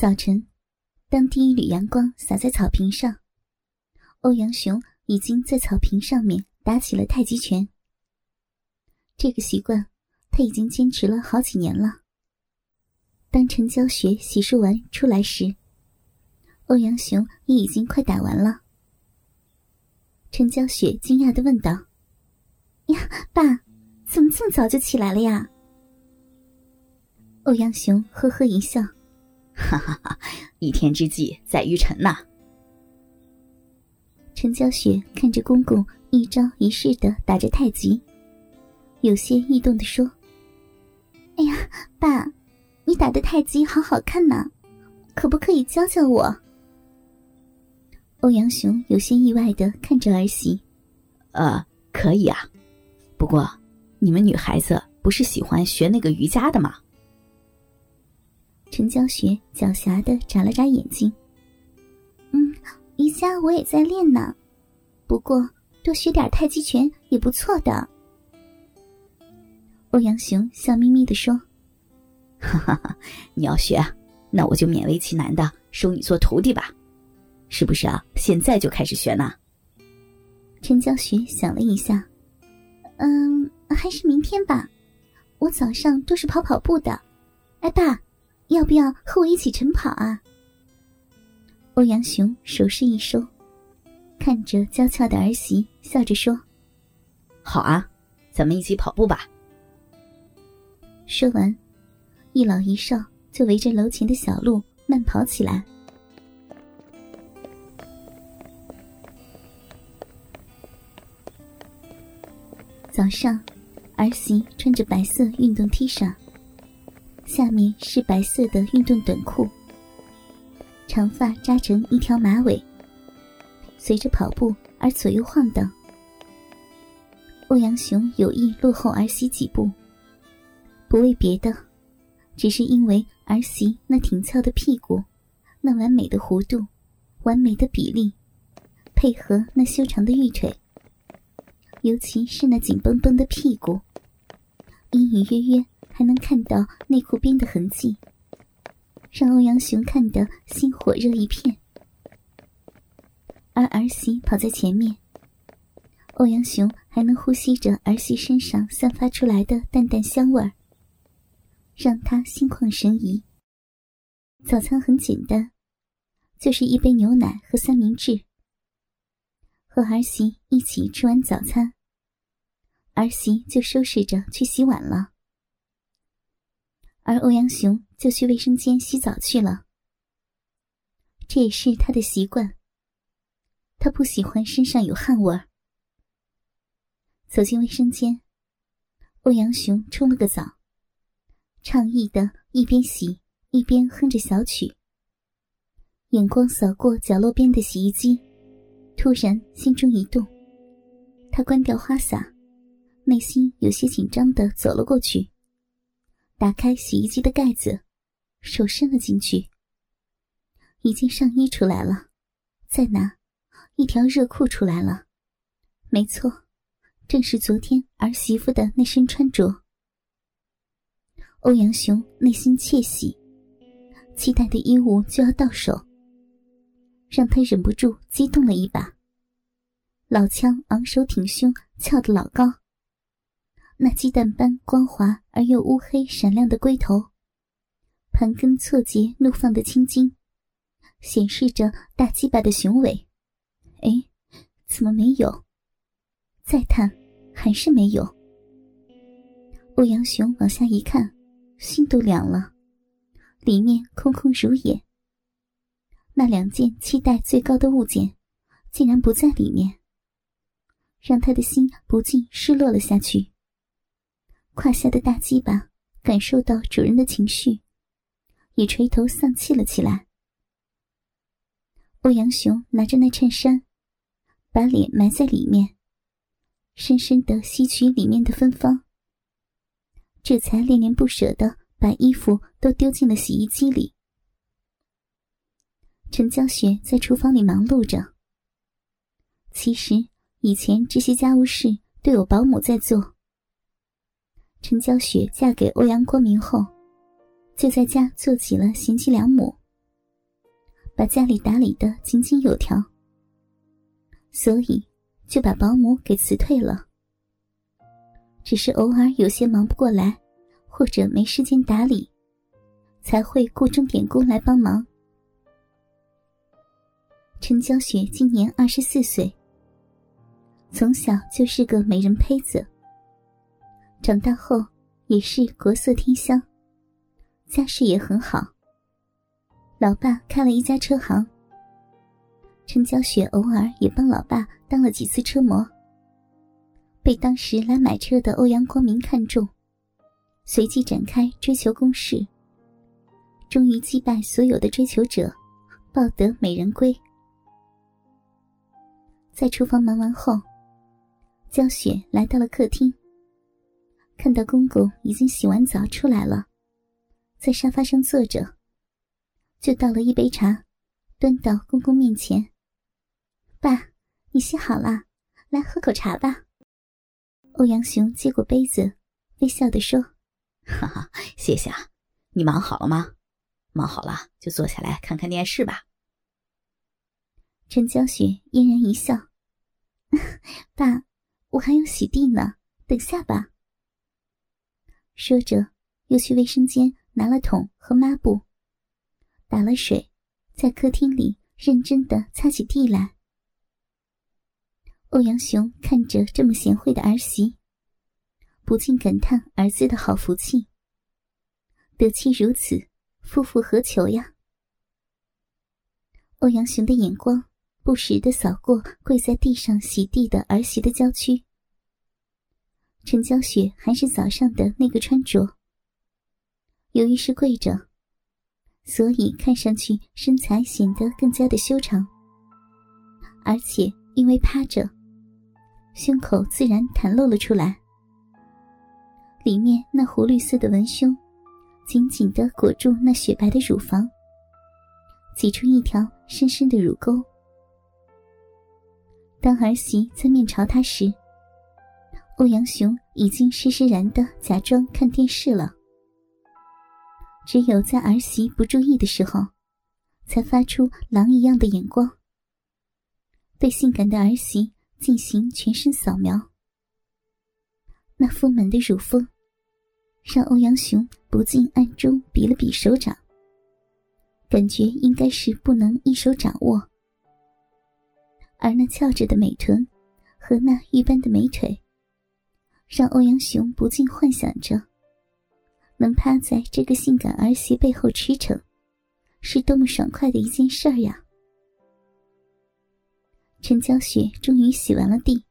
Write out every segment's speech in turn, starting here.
早晨，当第一缕阳光洒在草坪上，欧阳雄已经在草坪上面打起了太极拳。这个习惯他已经坚持了好几年了。当陈娇雪洗漱完出来时，欧阳雄也已经快打完了。陈娇雪惊讶的问道：“呀，爸，怎么这么早就起来了呀？”欧阳雄呵呵一笑。哈哈哈！一天之计在于晨呐。陈娇雪看着公公一招一式的打着太极，有些异动的说：“哎呀，爸，你打的太极好好看呐，可不可以教教我？”欧阳雄有些意外的看着儿媳：“呃，可以啊，不过你们女孩子不是喜欢学那个瑜伽的吗？”陈娇雪狡黠的眨了眨眼睛。嗯，瑜伽我也在练呢，不过多学点太极拳也不错的。欧阳雄笑眯眯的说：“哈哈哈，你要学，那我就勉为其难的收你做徒弟吧，是不是啊？现在就开始学呢？”陈娇雪想了一下，嗯，还是明天吧，我早上都是跑跑步的。哎，爸。要不要和我一起晨跑啊？欧阳雄手势一收，看着娇俏的儿媳，笑着说：“好啊，咱们一起跑步吧。”说完，一老一少就围着楼前的小路慢跑起来。早上，儿媳穿着白色运动 T 恤。下面是白色的运动短裤，长发扎成一条马尾，随着跑步而左右晃荡。欧阳雄有意落后儿媳几步，不为别的，只是因为儿媳那挺翘的屁股，那完美的弧度，完美的比例，配合那修长的玉腿，尤其是那紧绷绷的屁股，隐隐约约。还能看到内裤边的痕迹，让欧阳雄看得心火热一片。而儿媳跑在前面，欧阳雄还能呼吸着儿媳身上散发出来的淡淡香味儿，让他心旷神怡。早餐很简单，就是一杯牛奶和三明治。和儿媳一起吃完早餐，儿媳就收拾着去洗碗了。而欧阳雄就去卫生间洗澡去了，这也是他的习惯。他不喜欢身上有汗味儿。走进卫生间，欧阳雄冲了个澡，畅意的一边洗一边哼着小曲。眼光扫过角落边的洗衣机，突然心中一动，他关掉花洒，内心有些紧张的走了过去。打开洗衣机的盖子，手伸了进去。一件上衣出来了，再拿一条热裤出来了。没错，正是昨天儿媳妇的那身穿着。欧阳雄内心窃喜，期待的衣物就要到手，让他忍不住激动了一把。老枪昂首挺胸，翘得老高。那鸡蛋般光滑而又乌黑闪亮的龟头，盘根错节怒放的青筋，显示着大鸡巴的雄伟。哎，怎么没有？再探，还是没有。欧阳雄往下一看，心都凉了，里面空空如也。那两件期待最高的物件，竟然不在里面，让他的心不禁失落了下去。胯下的大鸡巴感受到主人的情绪，也垂头丧气了起来。欧阳雄拿着那衬衫，把脸埋在里面，深深的吸取里面的芬芳，这才恋恋不舍的把衣服都丢进了洗衣机里。陈娇雪在厨房里忙碌着。其实以前这些家务事都有保姆在做。陈娇雪嫁给欧阳国明后，就在家做起了贤妻良母。把家里打理的井井有条，所以就把保姆给辞退了。只是偶尔有些忙不过来，或者没时间打理，才会雇钟点工来帮忙。陈娇雪今年二十四岁，从小就是个美人胚子，长大后也是国色天香，家世也很好。老爸开了一家车行，陈娇雪偶尔也帮老爸当了几次车模。被当时来买车的欧阳光明看中，随即展开追求攻势，终于击败所有的追求者，抱得美人归。在厨房忙完后，娇雪来到了客厅，看到公公已经洗完澡出来了，在沙发上坐着，就倒了一杯茶，端到公公面前：“爸，你洗好了，来喝口茶吧。”欧阳雄接过杯子，微笑的说：“哈哈，谢谢啊，你忙好了吗？忙好了就坐下来看看电视吧。”陈娇雪嫣然一笑：“ 爸，我还要洗地呢，等下吧。”说着，又去卫生间拿了桶和抹布，打了水，在客厅里认真的擦起地来。欧阳雄看着这么贤惠的儿媳，不禁感叹儿子的好福气。得妻如此，夫复何求呀？欧阳雄的眼光不时的扫过跪在地上洗地的儿媳的娇躯。陈娇雪还是早上的那个穿着，由于是跪着，所以看上去身材显得更加的修长，而且因为趴着。胸口自然袒露了出来，里面那湖绿色的文胸，紧紧的裹住那雪白的乳房，挤出一条深深的乳沟。当儿媳在面朝他时，欧阳雄已经施施然的假装看电视了，只有在儿媳不注意的时候，才发出狼一样的眼光，对性感的儿媳。进行全身扫描，那丰满的乳峰，让欧阳雄不禁暗中比了比手掌，感觉应该是不能一手掌握。而那翘着的美臀和那玉般的美腿，让欧阳雄不禁幻想着，能趴在这个性感儿媳背后驰骋，是多么爽快的一件事儿呀！陈娇雪终于洗完了地，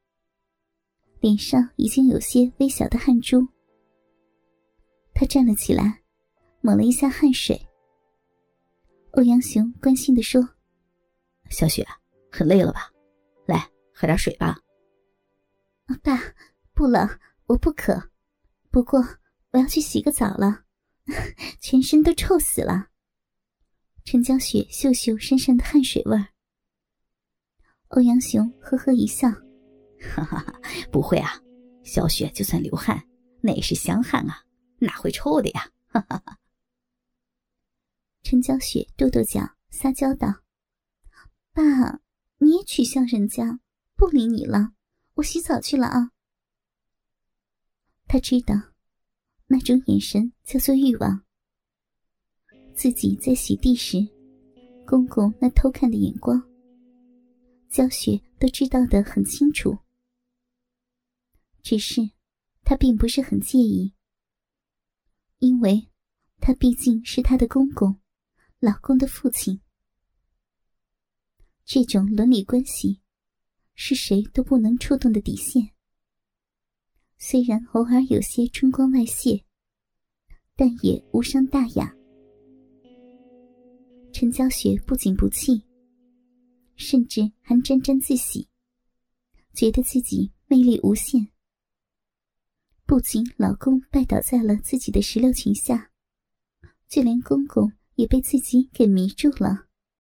脸上已经有些微小的汗珠。她站了起来，抹了一下汗水。欧阳雄关心的说：“小雪，很累了吧？来，喝点水吧。”“爸，不了，我不渴。不过我要去洗个澡了，全身都臭死了。”陈娇雪嗅嗅身上的汗水味儿。欧阳雄呵呵一笑：“ 哈哈哈，不会啊，小雪就算流汗，那也是香汗啊，哪会臭的呀？”哈哈哈。陈娇雪跺跺脚，撒娇道：“爸，你也取笑人家，不理你了，我洗澡去了啊。”他知道，那种眼神叫做欲望。自己在洗地时，公公那偷看的眼光。焦雪都知道的很清楚，只是她并不是很介意，因为他毕竟是她的公公，老公的父亲。这种伦理关系是谁都不能触动的底线。虽然偶尔有些春光外泄，但也无伤大雅。陈娇雪不仅不气。甚至还沾沾自喜，觉得自己魅力无限。不仅老公拜倒在了自己的石榴裙下，就连公公也被自己给迷住了。